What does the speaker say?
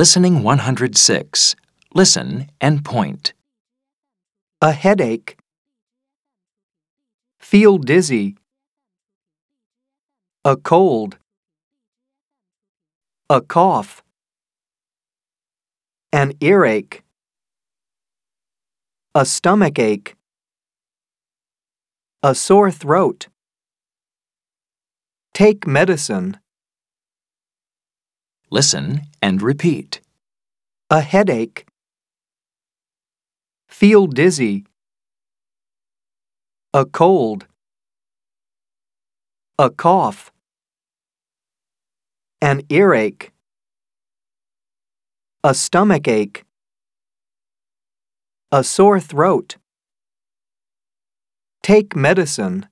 Listening 106. Listen and point. A headache. Feel dizzy. A cold. A cough. An earache. A stomach ache. A sore throat. Take medicine. Listen and repeat. A headache. Feel dizzy. A cold. A cough. An earache. A stomach ache. A sore throat. Take medicine.